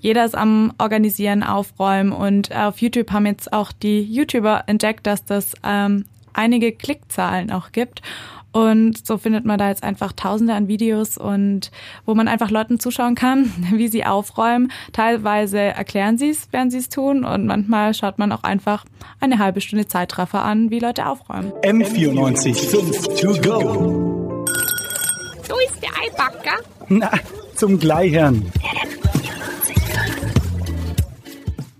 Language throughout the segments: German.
jeder ist am Organisieren, Aufräumen und auf YouTube haben jetzt auch die YouTuber entdeckt, dass das ähm, einige Klickzahlen auch gibt. Und so findet man da jetzt einfach tausende an Videos und wo man einfach Leuten zuschauen kann, wie sie aufräumen. Teilweise erklären sie es, während sie es tun und manchmal schaut man auch einfach eine halbe Stunde Zeitraffer an, wie Leute aufräumen. M94 5 to go. So ist der Eibacker. Na, zum Gleichern.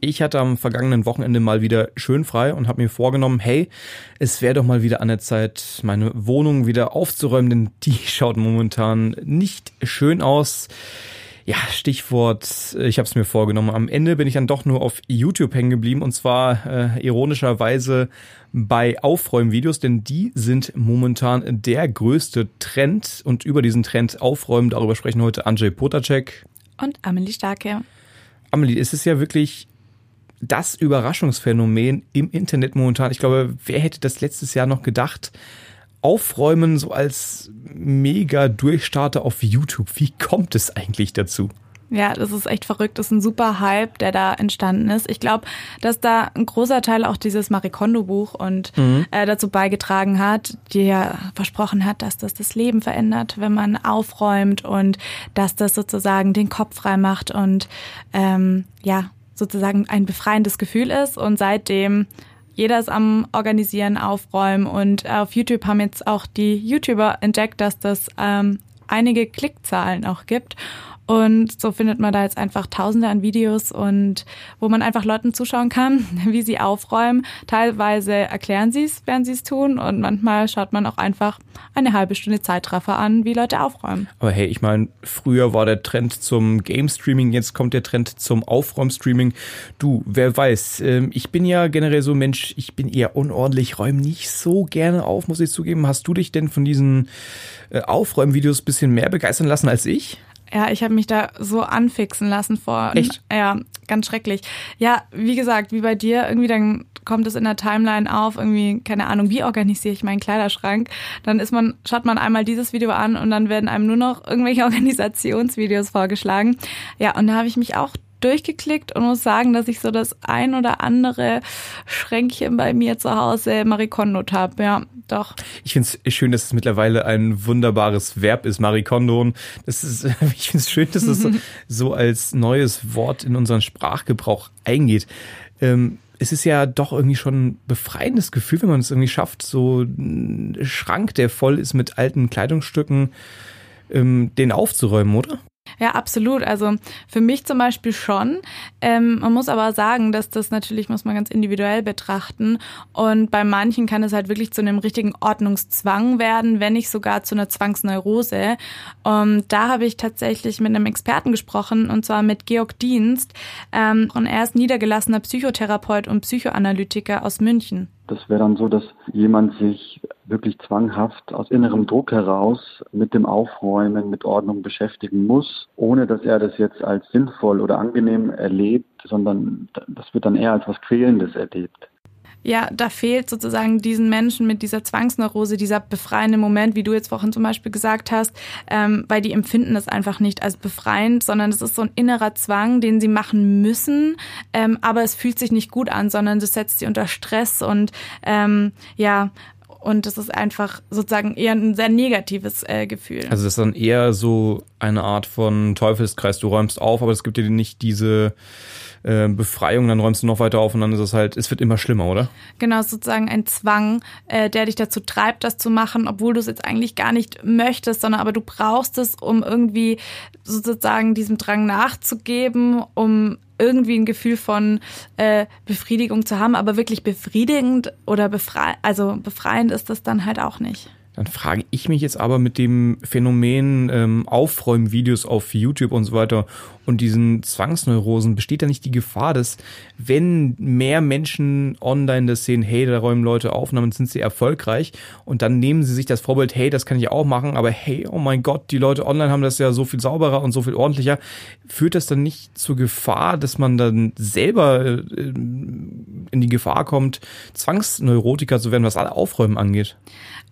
Ich hatte am vergangenen Wochenende mal wieder schön frei und habe mir vorgenommen, hey, es wäre doch mal wieder an der Zeit, meine Wohnung wieder aufzuräumen, denn die schaut momentan nicht schön aus. Ja, Stichwort, ich habe es mir vorgenommen. Am Ende bin ich dann doch nur auf YouTube hängen geblieben und zwar äh, ironischerweise bei Aufräumvideos, denn die sind momentan der größte Trend und über diesen Trend aufräumen, darüber sprechen heute Andrzej Potacek und Amelie Starke. Amelie, es ist ja wirklich das Überraschungsphänomen im Internet momentan. Ich glaube, wer hätte das letztes Jahr noch gedacht? Aufräumen so als mega Durchstarter auf YouTube. Wie kommt es eigentlich dazu? Ja, das ist echt verrückt. Das ist ein super Hype, der da entstanden ist. Ich glaube, dass da ein großer Teil auch dieses Marikondo-Buch und mhm. äh, dazu beigetragen hat, die ja versprochen hat, dass das das Leben verändert, wenn man aufräumt und dass das sozusagen den Kopf frei macht und ähm, ja sozusagen ein befreiendes Gefühl ist. Und seitdem jeder ist am Organisieren, Aufräumen und auf YouTube haben jetzt auch die YouTuber entdeckt, dass das ähm, einige Klickzahlen auch gibt. Und so findet man da jetzt einfach tausende an Videos und wo man einfach Leuten zuschauen kann, wie sie aufräumen. Teilweise erklären sie es, während sie es tun und manchmal schaut man auch einfach eine halbe Stunde Zeitraffer an, wie Leute aufräumen. Aber hey, ich meine, früher war der Trend zum Game Streaming, jetzt kommt der Trend zum Aufräumstreaming. Du, wer weiß, ähm, ich bin ja generell so ein Mensch, ich bin eher unordentlich, räume nicht so gerne auf, muss ich zugeben. Hast du dich denn von diesen äh, Aufräumvideos bisschen mehr begeistern lassen als ich? Ja, ich habe mich da so anfixen lassen vor. Echt? Ja, ganz schrecklich. Ja, wie gesagt, wie bei dir, irgendwie dann kommt es in der Timeline auf, irgendwie, keine Ahnung, wie organisiere ich meinen Kleiderschrank? Dann ist man, schaut man einmal dieses Video an und dann werden einem nur noch irgendwelche Organisationsvideos vorgeschlagen. Ja, und da habe ich mich auch durchgeklickt und muss sagen, dass ich so das ein oder andere Schränkchen bei mir zu Hause Marikondot habe. Ja, doch. Ich finde es schön, dass es mittlerweile ein wunderbares Verb ist, Marikondon. Das ist, ich finde es schön, dass es so als neues Wort in unseren Sprachgebrauch eingeht. Ähm, es ist ja doch irgendwie schon ein befreiendes Gefühl, wenn man es irgendwie schafft, so ein Schrank, der voll ist mit alten Kleidungsstücken, ähm, den aufzuräumen, oder? Ja, absolut. Also für mich zum Beispiel schon. Ähm, man muss aber sagen, dass das natürlich muss man ganz individuell betrachten. Und bei manchen kann es halt wirklich zu einem richtigen Ordnungszwang werden, wenn nicht sogar zu einer Zwangsneurose. Und da habe ich tatsächlich mit einem Experten gesprochen, und zwar mit Georg Dienst. Ähm, und er ist niedergelassener Psychotherapeut und Psychoanalytiker aus München. Das wäre dann so, dass jemand sich wirklich zwanghaft aus innerem Druck heraus mit dem Aufräumen, mit Ordnung beschäftigen muss, ohne dass er das jetzt als sinnvoll oder angenehm erlebt, sondern das wird dann eher als was Quälendes erlebt ja, da fehlt sozusagen diesen Menschen mit dieser Zwangsneurose, dieser befreiende Moment, wie du jetzt vorhin zum Beispiel gesagt hast, ähm, weil die empfinden das einfach nicht als befreiend, sondern es ist so ein innerer Zwang, den sie machen müssen, ähm, aber es fühlt sich nicht gut an, sondern das setzt sie unter Stress und ähm, ja, und das ist einfach sozusagen eher ein sehr negatives äh, Gefühl. Also das ist dann eher so eine Art von Teufelskreis. Du räumst auf, aber es gibt dir nicht diese äh, Befreiung, dann räumst du noch weiter auf und dann ist es halt, es wird immer schlimmer, oder? Genau, sozusagen ein Zwang, äh, der dich dazu treibt, das zu machen, obwohl du es jetzt eigentlich gar nicht möchtest, sondern aber du brauchst es, um irgendwie sozusagen diesem Drang nachzugeben, um irgendwie ein Gefühl von äh, Befriedigung zu haben, aber wirklich befriedigend oder befrei also befreiend ist das dann halt auch nicht. Dann frage ich mich jetzt aber mit dem Phänomen ähm, Aufräumvideos auf YouTube und so weiter und diesen Zwangsneurosen, besteht da nicht die Gefahr, dass wenn mehr Menschen online das sehen, hey, da räumen Leute auf, damit sind sie erfolgreich und dann nehmen sie sich das Vorbild, hey, das kann ich auch machen, aber hey, oh mein Gott, die Leute online haben das ja so viel sauberer und so viel ordentlicher, führt das dann nicht zur Gefahr, dass man dann selber äh, in die Gefahr kommt, Zwangsneurotiker zu werden, was alle Aufräumen angeht?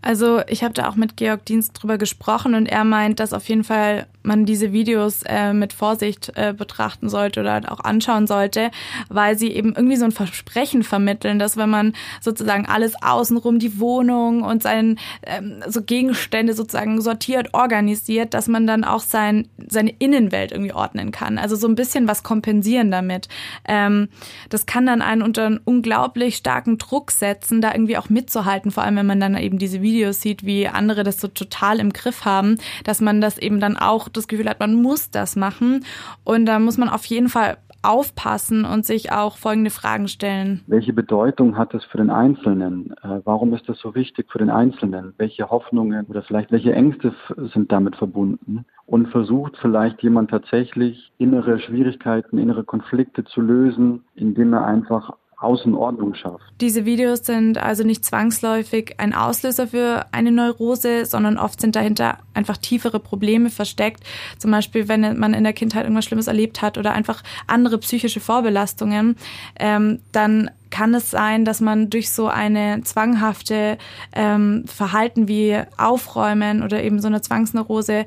Also ich habe da auch mit Georg Dienst drüber gesprochen und er meint, dass auf jeden Fall man diese Videos äh, mit Vorsicht äh, betrachten sollte oder auch anschauen sollte, weil sie eben irgendwie so ein Versprechen vermitteln, dass wenn man sozusagen alles außenrum, die Wohnung und sein, ähm, so Gegenstände sozusagen sortiert, organisiert, dass man dann auch sein, seine Innenwelt irgendwie ordnen kann. Also so ein bisschen was kompensieren damit. Ähm, das kann dann einen unter einen unglaublich starken Druck setzen, da irgendwie auch mitzuhalten, vor allem wenn man dann eben diese Videos sieht, wie andere das so total im Griff haben, dass man das eben dann auch das Gefühl hat, man muss das machen. Und da muss man auf jeden Fall aufpassen und sich auch folgende Fragen stellen. Welche Bedeutung hat es für den Einzelnen? Äh, warum ist das so wichtig für den Einzelnen? Welche Hoffnungen oder vielleicht welche Ängste sind damit verbunden? Und versucht vielleicht jemand tatsächlich innere Schwierigkeiten, innere Konflikte zu lösen, indem er einfach Außenordnung schafft. Diese Videos sind also nicht zwangsläufig ein Auslöser für eine Neurose, sondern oft sind dahinter einfach tiefere Probleme versteckt. Zum Beispiel, wenn man in der Kindheit irgendwas Schlimmes erlebt hat oder einfach andere psychische Vorbelastungen, ähm, dann kann es sein, dass man durch so eine zwanghafte ähm, Verhalten wie Aufräumen oder eben so eine Zwangsneurose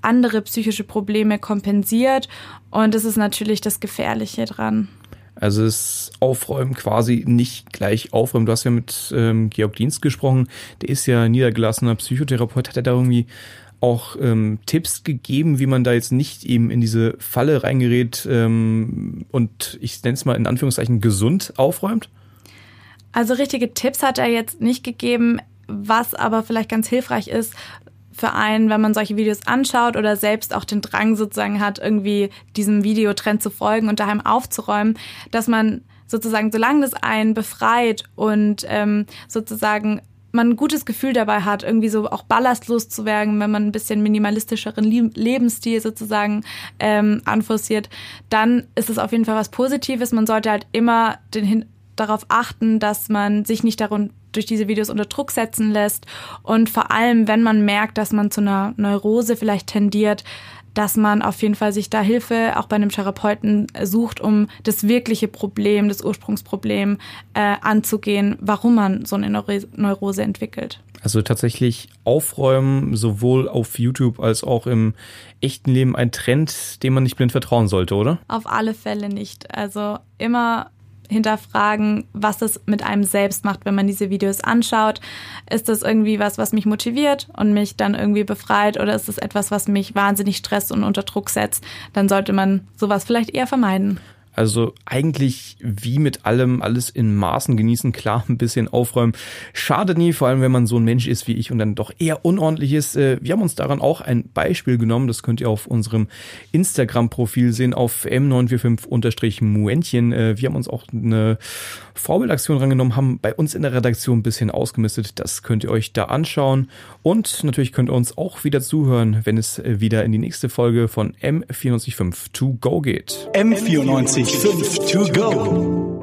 andere psychische Probleme kompensiert. Und das ist natürlich das Gefährliche dran. Also das Aufräumen quasi nicht gleich aufräumen. Du hast ja mit ähm, Georg Dienst gesprochen, der ist ja niedergelassener Psychotherapeut, hat er da irgendwie auch ähm, Tipps gegeben, wie man da jetzt nicht eben in diese Falle reingerät ähm, und ich nenne es mal in Anführungszeichen gesund aufräumt? Also richtige Tipps hat er jetzt nicht gegeben. Was aber vielleicht ganz hilfreich ist, für einen, wenn man solche Videos anschaut oder selbst auch den Drang sozusagen hat, irgendwie diesem Videotrend zu folgen und daheim aufzuräumen, dass man sozusagen, solange das einen befreit und ähm, sozusagen man ein gutes Gefühl dabei hat, irgendwie so auch ballastlos zu werden, wenn man ein bisschen minimalistischeren Lebensstil sozusagen ähm, anforciert, dann ist es auf jeden Fall was Positives. Man sollte halt immer den, darauf achten, dass man sich nicht darum, durch diese Videos unter Druck setzen lässt und vor allem, wenn man merkt, dass man zu einer Neurose vielleicht tendiert, dass man auf jeden Fall sich da Hilfe auch bei einem Therapeuten sucht, um das wirkliche Problem, das Ursprungsproblem äh, anzugehen, warum man so eine Neurose entwickelt. Also tatsächlich aufräumen, sowohl auf YouTube als auch im echten Leben ein Trend, dem man nicht blind vertrauen sollte, oder? Auf alle Fälle nicht. Also immer hinterfragen, was es mit einem selbst macht, wenn man diese Videos anschaut. Ist das irgendwie was, was mich motiviert und mich dann irgendwie befreit oder ist es etwas, was mich wahnsinnig stresst und unter Druck setzt? Dann sollte man sowas vielleicht eher vermeiden. Also eigentlich wie mit allem alles in Maßen genießen, klar ein bisschen aufräumen. Schadet nie, vor allem wenn man so ein Mensch ist wie ich und dann doch eher unordentlich ist. Äh, wir haben uns daran auch ein Beispiel genommen, das könnt ihr auf unserem Instagram-Profil sehen, auf m945-muentchen. Äh, wir haben uns auch eine Vorbildaktion rangenommen, haben bei uns in der Redaktion ein bisschen ausgemistet. Das könnt ihr euch da anschauen. Und natürlich könnt ihr uns auch wieder zuhören, wenn es äh, wieder in die nächste Folge von M945 To Go geht. M945 To Go.